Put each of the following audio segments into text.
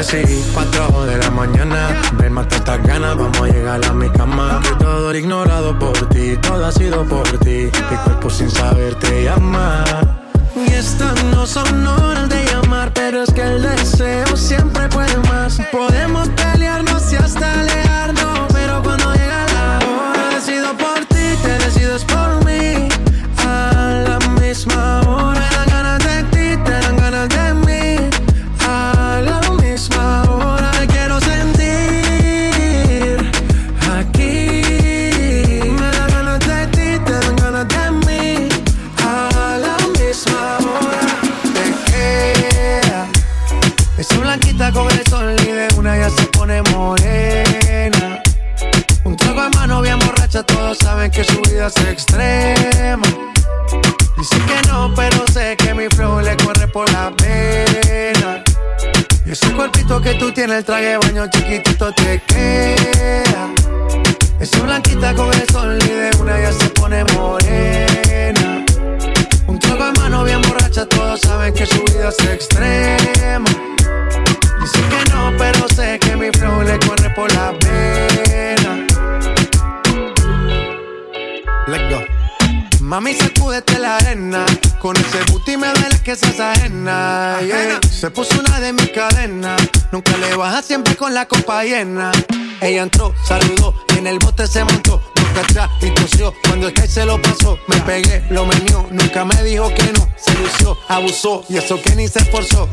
Y cuatro de la mañana. Ven, mata estas ganas, vamos a llegar a mi cama. Todo era ignorado por ti, todo ha sido por ti. Mi cuerpo sin saber te llama. Y estas no son horas de llamar, pero es que el deseo siempre puede más. Podemos pelearnos Se puso una de mis cadenas. Nunca le baja siempre con la copa llena. Ella entró, saludó y en el bote se montó. Nunca atrás y tosió. Cuando el que se lo pasó, me pegué, lo menió. Nunca me dijo que no. Se lució, abusó y eso que ni se esforzó.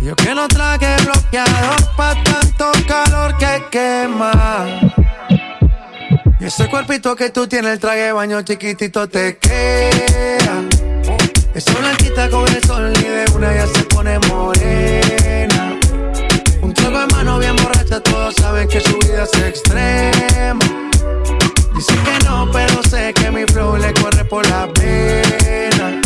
Yo que no traje bloqueador pa' tanto calor que quema. Y ese cuerpito que tú tienes, el traje baño chiquitito te queda. Esa blanquita con el sol y una ya se pone morena. Un trago de mano bien borracha, todos saben que su vida es extrema. Dice que no, pero sé que mi flow le corre por la pena.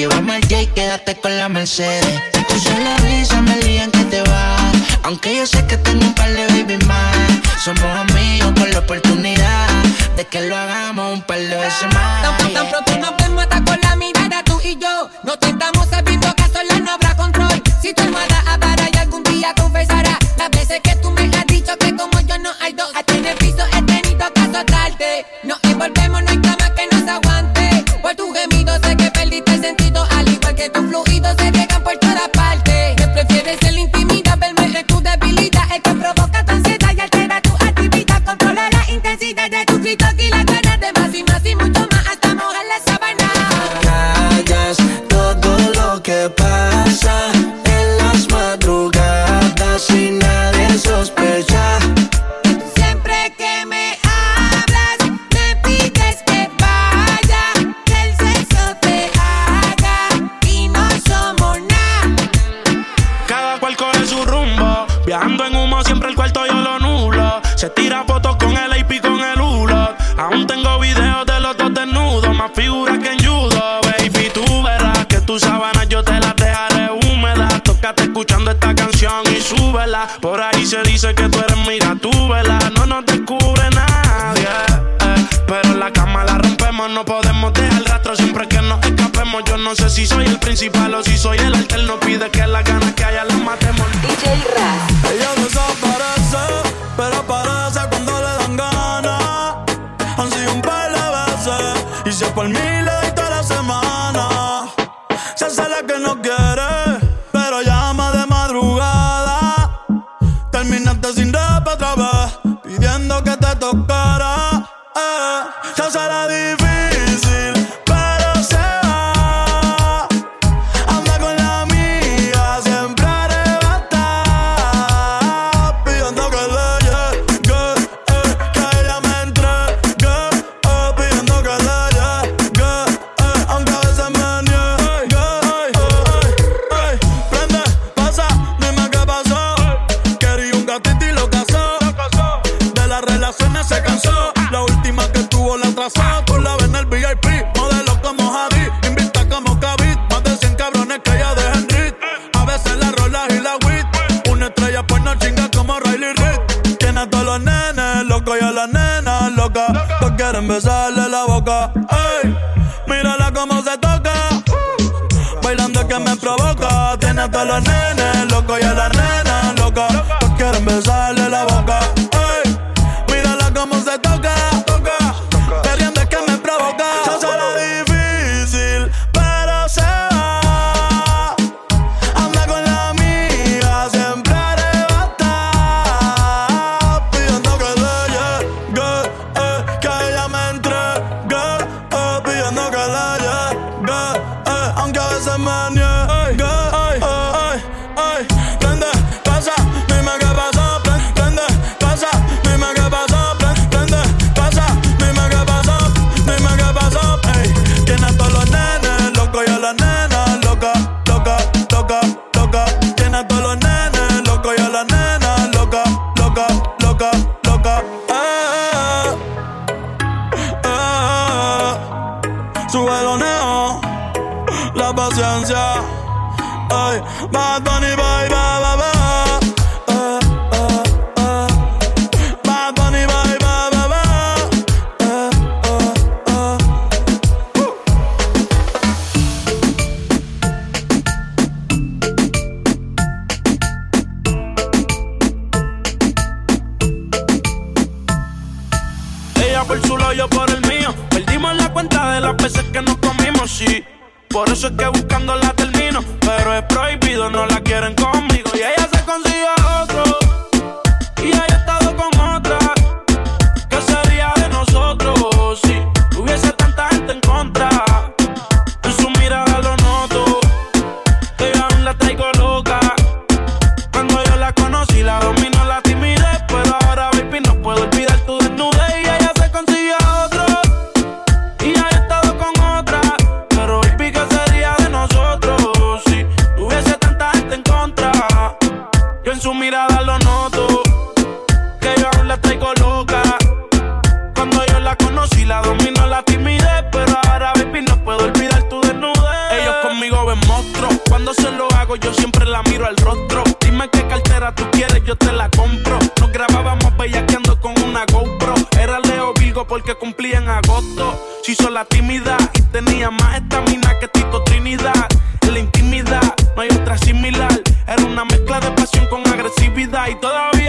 Llévame al J y quédate con la Mercedes. Tu sola risa me digan que te vas. Aunque yo sé que tengo un par de baby más. Somos amigos con la oportunidad de que lo hagamos un par de veces más. Tan, tan pronto nos vemos hasta con la mirada tú y yo. No te tentamos si palo, si soy el alter, no pide que las ganas que haya las matemos. DJ Raz. Ella desaparece, pero aparece cuando le dan ganas. Han sido un par de veces, y si es por mí le doy toda la semana. Se hace la que no quiere. fascina a todos los nenes, loco y a las nenas. eso es que buscando la termino. Pero es prohibido, no la quieren conmigo. Y ella se consigue a otro. Y haya estado con otra. ¿Qué sería de nosotros si hubiese tanta gente en contra? En su mirada lo noto. Que yo aún la traigo loca. Cuando yo la conocí, la dominó la timidez. Pero ahora, baby, no puedo olvidar tu desnudez. Grabábamos bellaqueando con una GoPro. Era Leo Virgo porque cumplía en agosto. Se hizo la tímida y tenía más estamina que Tito Trinidad. En la intimidad no hay otra similar. Era una mezcla de pasión con agresividad y todavía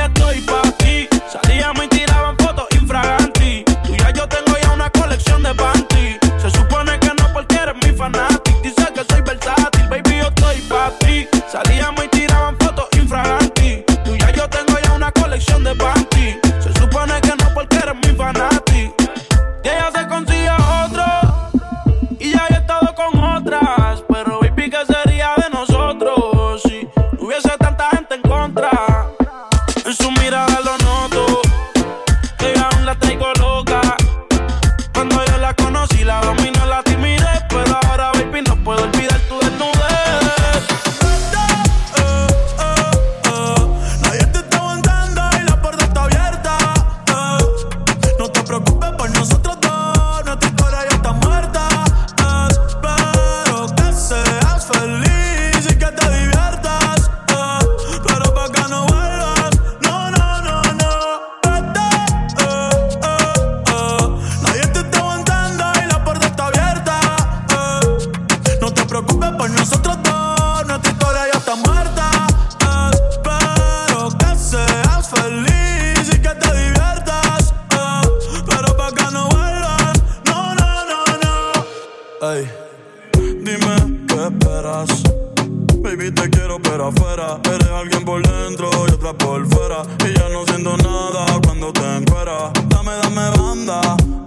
alguien por dentro y otra por fuera. Y ya no siento nada cuando te encuentras. Dame, dame banda.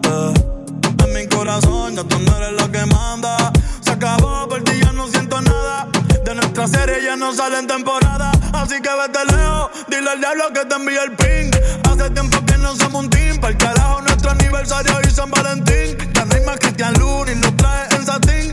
Eh. En mi corazón ya tú no eres la que manda. Se acabó, por ti ya no siento nada. De nuestra serie ya no salen temporada. Así que vete lejos, dile al diablo que te envíe el ping. Hace tiempo que no somos un team. Para el carajo, nuestro aniversario y San Valentín. Ya rima Cristian Luna y trae en satín.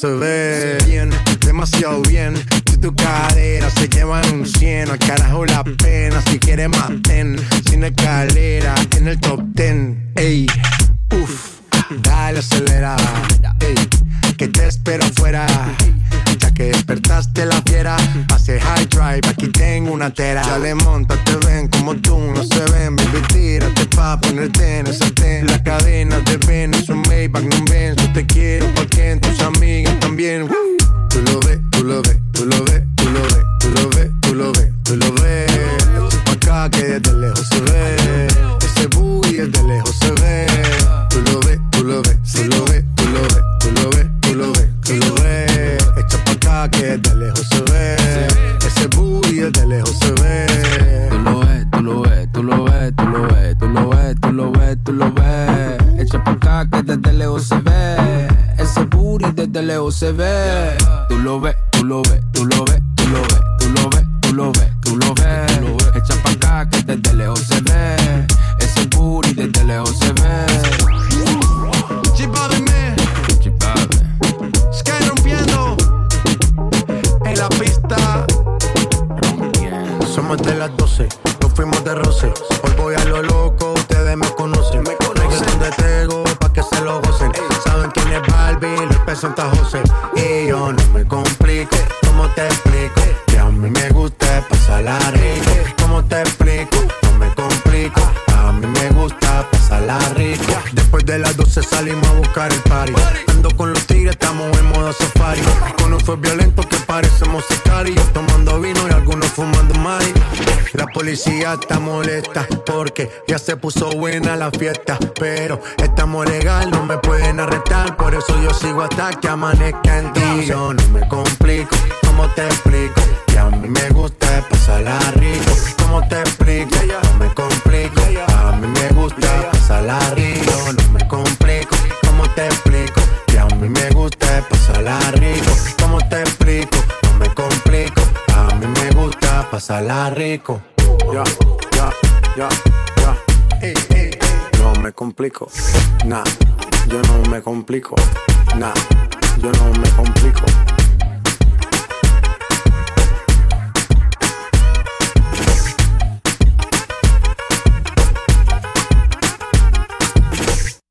Se ve bien, demasiado bien. Si tu cadera se llevan un 100, al carajo la pena. Si quieres más ten, sin escalera, en el top ten. Ey, uff, dale acelera. Ey, que te espero afuera. Ya que despertaste la fiera, pase high drive, aquí tengo una tera. Ya le monta, te ven como tú, no se ven, baby, tírate pa' ponerte en ese ten. La cadena de ven, ven, yo te quiero porque tus amigas también. Tú lo ves, tú lo ves, desde lejos se ve. Tú lo ves, tú lo ves, tú lo ves, tú lo ves, tú lo ves, tú lo ves, tú lo ves. Echa pa' acá que desde lejos se ve. Pasarla rico. ¿Cómo te explico? No me complico. A mí me gusta pasarla rico. Después de las 12 salimos a buscar el party. Ando con los tigres, estamos en modo safari. Con un fue violento que parecemos sicarios. Tomando vino y algunos fumando mari. La policía está molesta porque ya se puso buena la fiesta. Pero estamos legal, no me pueden arrestar. Por eso yo sigo hasta que amanezca en ti. Yo no me complico, ¿cómo te explico? Que a mí me gusta pasarla rico. ¿Cómo te explico? No me complico. A mí me gusta pasarla rico. No me complico. ¿Cómo te explico? Que a mí me gusta pasarla rico. ¿Cómo te explico? No me complico. A mí me gusta pasarla rico. Ya, ya, ya, ya. No me complico. Nah, yo no me complico. Nah, yo no me complico.